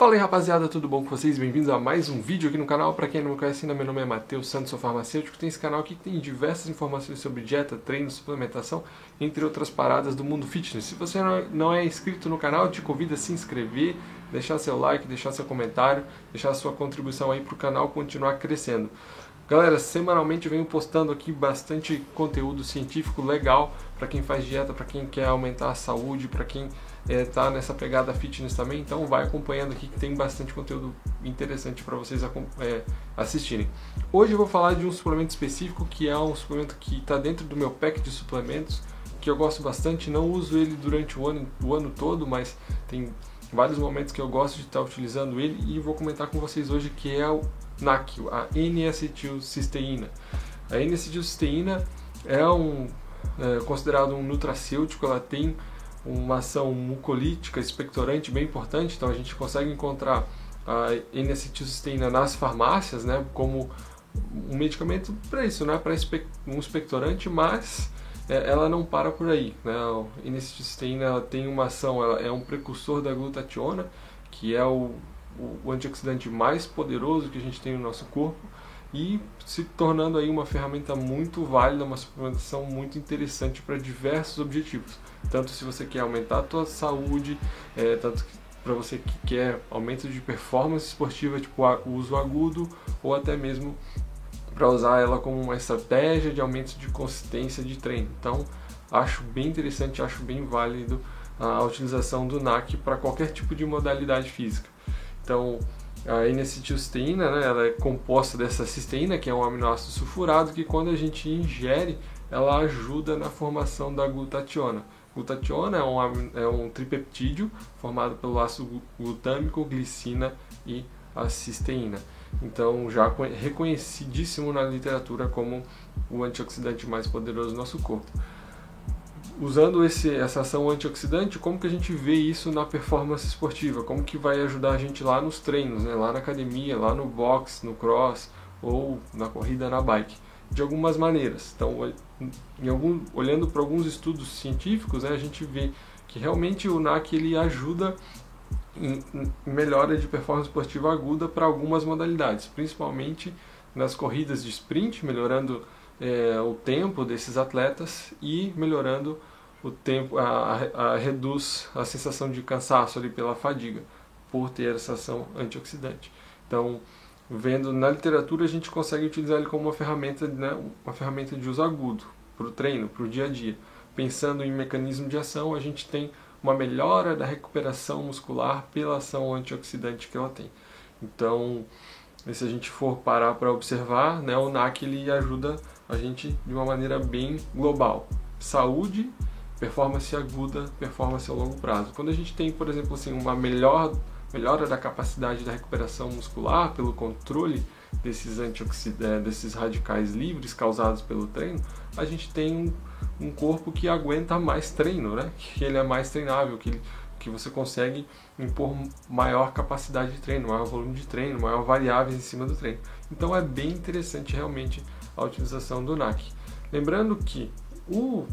Fala aí rapaziada, tudo bom com vocês? Bem-vindos a mais um vídeo aqui no canal. Para quem não me conhece ainda, meu nome é Matheus Santos, sou farmacêutico. Tem esse canal aqui que tem diversas informações sobre dieta, treino, suplementação, entre outras paradas do mundo fitness. Se você não é inscrito no canal, te convido a se inscrever, deixar seu like, deixar seu comentário, deixar sua contribuição aí para o canal continuar crescendo. Galera, semanalmente eu venho postando aqui bastante conteúdo científico legal para quem faz dieta, para quem quer aumentar a saúde, para quem é, tá nessa pegada fitness também, então vai acompanhando aqui que tem bastante conteúdo interessante para vocês é, assistirem. Hoje eu vou falar de um suplemento específico que é um suplemento que está dentro do meu pack de suplementos, que eu gosto bastante, não uso ele durante o ano, o ano todo, mas tem vários momentos que eu gosto de estar tá utilizando ele e vou comentar com vocês hoje que é o NAC, a N-acetilcisteína. A N-acetilcisteína é um é, considerado um nutracêutico, ela tem uma ação mucolítica, expectorante bem importante, então a gente consegue encontrar a N-acetilcisteína nas farmácias, né, como um medicamento para isso, né, para um expectorante, mas é, ela não para por aí, né, a N-acetilcisteína tem uma ação, ela é um precursor da glutationa, que é o, o antioxidante mais poderoso que a gente tem no nosso corpo, e se tornando aí uma ferramenta muito válida, uma suplementação muito interessante para diversos objetivos. Tanto se você quer aumentar a tua saúde, é, tanto para você que quer aumento de performance esportiva, tipo uso agudo, ou até mesmo para usar ela como uma estratégia de aumento de consistência de treino. Então, acho bem interessante, acho bem válido a utilização do NAC para qualquer tipo de modalidade física. Então, a N-acetilcisteína, né, ela é composta dessa cisteína, que é um aminoácido sulfurado, que quando a gente ingere, ela ajuda na formação da glutationa. Glutationa é um, é um tripeptídeo formado pelo ácido glutâmico, glicina e a cisteína. Então, já reconhecidíssimo na literatura como o antioxidante mais poderoso do nosso corpo usando esse, essa ação antioxidante, como que a gente vê isso na performance esportiva? Como que vai ajudar a gente lá nos treinos, né? lá na academia, lá no box, no cross ou na corrida na bike? De algumas maneiras. Então, algum, olhando para alguns estudos científicos, né, a gente vê que realmente o NAC ele ajuda em, em melhora de performance esportiva aguda para algumas modalidades, principalmente nas corridas de sprint, melhorando é, o tempo desses atletas e melhorando o tempo, a, a, reduz a sensação de cansaço ali pela fadiga, por ter essa ação antioxidante. Então, vendo na literatura, a gente consegue utilizar ele como uma ferramenta, né, uma ferramenta de uso agudo para o treino, para o dia a dia. Pensando em mecanismo de ação, a gente tem uma melhora da recuperação muscular pela ação antioxidante que ela tem. Então, se a gente for parar para observar, né, o NAC ele ajuda a gente de uma maneira bem global. Saúde, performance aguda, performance a longo prazo. Quando a gente tem, por exemplo, assim, uma melhor, melhora da capacidade da recuperação muscular pelo controle desses antioxidantes, desses radicais livres causados pelo treino, a gente tem um, um corpo que aguenta mais treino, né? Que ele é mais treinável, que ele, que você consegue impor maior capacidade de treino, maior volume de treino, maior variáveis em cima do treino. Então é bem interessante realmente a utilização do NAC. Lembrando que o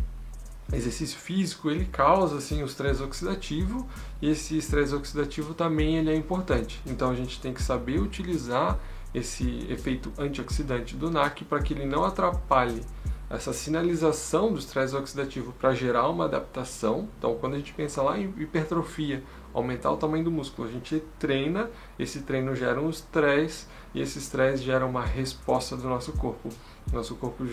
exercício físico ele causa assim o estresse oxidativo e esse estresse oxidativo também ele é importante. Então a gente tem que saber utilizar esse efeito antioxidante do NAC para que ele não atrapalhe essa sinalização do estresse oxidativo para gerar uma adaptação. Então, quando a gente pensa lá em hipertrofia, aumentar o tamanho do músculo, a gente treina, esse treino gera um estresse e esse estresse gera uma resposta do nosso corpo. Nosso corpo,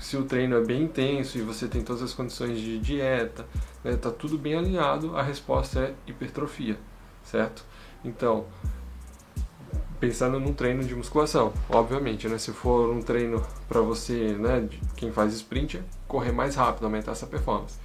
se o treino é bem intenso e você tem todas as condições de dieta, né, tá tudo bem alinhado, a resposta é hipertrofia, certo? Então, pensando num treino de musculação, obviamente, né? Se for um treino para você, né, quem faz sprint, é correr mais rápido, aumentar essa performance.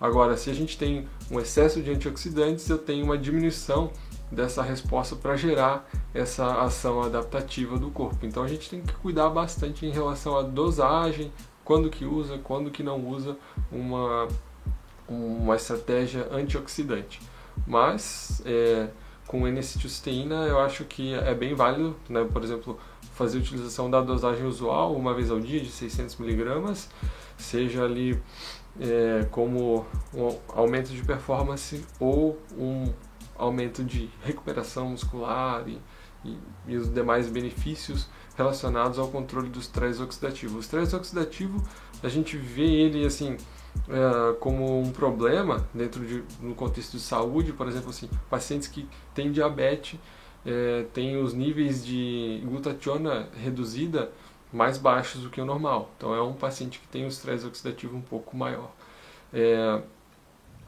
Agora, se a gente tem um excesso de antioxidantes, eu tenho uma diminuição dessa resposta para gerar essa ação adaptativa do corpo. Então a gente tem que cuidar bastante em relação à dosagem, quando que usa, quando que não usa uma, uma estratégia antioxidante. Mas é, com N-acetilcisteína eu acho que é bem válido, né? por exemplo, fazer a utilização da dosagem usual uma vez ao dia de 600 miligramas, seja ali é, como um aumento de performance ou um aumento de recuperação muscular e, e, e os demais benefícios relacionados ao controle do estresse oxidativo. O estresse oxidativo, a gente vê ele assim é, como um problema dentro de no contexto de saúde, por exemplo, assim, pacientes que têm diabetes é, têm os níveis de glutationa reduzida mais baixos do que o normal. Então é um paciente que tem o estresse oxidativo um pouco maior. É,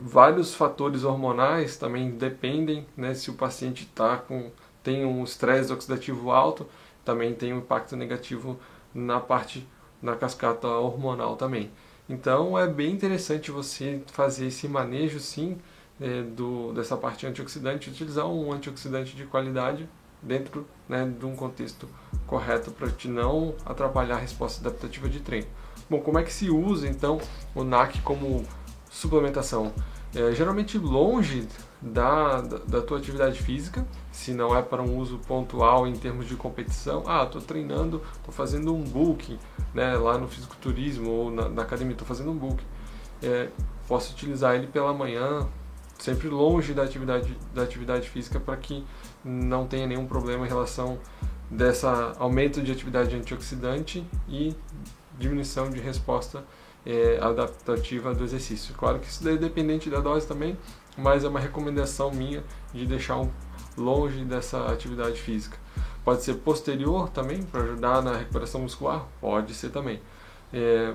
vários fatores hormonais também dependem, né, se o paciente tá com tem um estresse oxidativo alto, também tem um impacto negativo na parte na cascata hormonal também. Então é bem interessante você fazer esse manejo sim é, do, dessa parte antioxidante, utilizar um antioxidante de qualidade dentro né, de um contexto correto para te não atrapalhar a resposta adaptativa de treino. Bom, como é que se usa então o NAC como suplementação? É, geralmente longe da, da, da, tua atividade física, se não é para um uso pontual em termos de competição. Ah, estou treinando, estou fazendo um book né, lá no fisiculturismo ou na, na academia, estou fazendo um book. É, posso utilizar ele pela manhã, sempre longe da atividade, da atividade física para que não tenha nenhum problema em relação dessa aumento de atividade antioxidante e diminuição de resposta é, adaptativa do exercício. Claro que isso é dependente da dose também, mas é uma recomendação minha de deixar um, longe dessa atividade física. Pode ser posterior também, para ajudar na recuperação muscular? Pode ser também. É,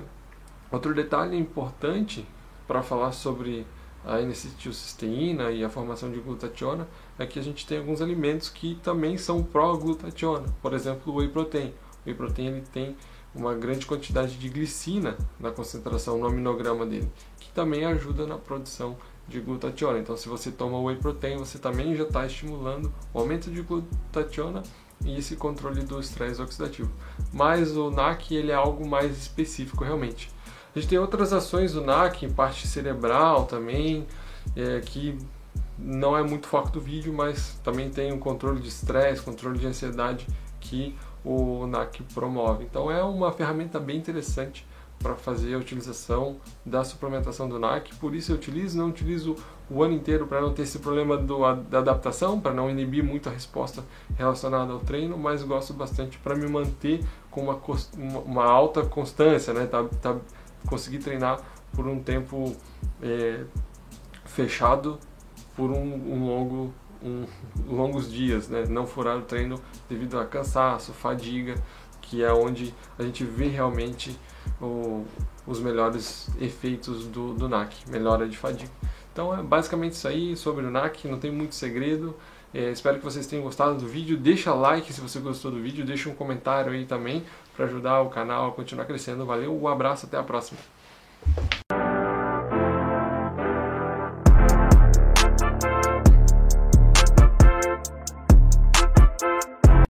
outro detalhe importante para falar sobre a N-acetilcisteína e a formação de glutationa que a gente tem alguns alimentos que também são pró-glutationa. Por exemplo, o whey protein. O whey protein ele tem uma grande quantidade de glicina na concentração no aminograma dele, que também ajuda na produção de glutationa. Então, se você toma whey protein, você também já está estimulando o aumento de glutationa e esse controle do estresse oxidativo. Mas o NAC ele é algo mais específico realmente. A gente tem outras ações do NAC, em parte cerebral também, é, que não é muito foco do vídeo, mas também tem o controle de estresse, controle de ansiedade que o NAC promove. Então é uma ferramenta bem interessante para fazer a utilização da suplementação do NAC. Por isso eu utilizo, não utilizo o ano inteiro para não ter esse problema do, da adaptação, para não inibir muito a resposta relacionada ao treino, mas gosto bastante para me manter com uma, uma, alta constância, né? Tá, tá conseguir treinar por um tempo é, fechado por um, um longo um, longos dias, né? não furar o treino devido a cansaço, fadiga, que é onde a gente vê realmente o, os melhores efeitos do, do NAC, melhora de fadiga. Então é basicamente isso aí sobre o NAC, não tem muito segredo. É, espero que vocês tenham gostado do vídeo. Deixa like se você gostou do vídeo, deixa um comentário aí também para ajudar o canal a continuar crescendo. Valeu, um abraço, até a próxima.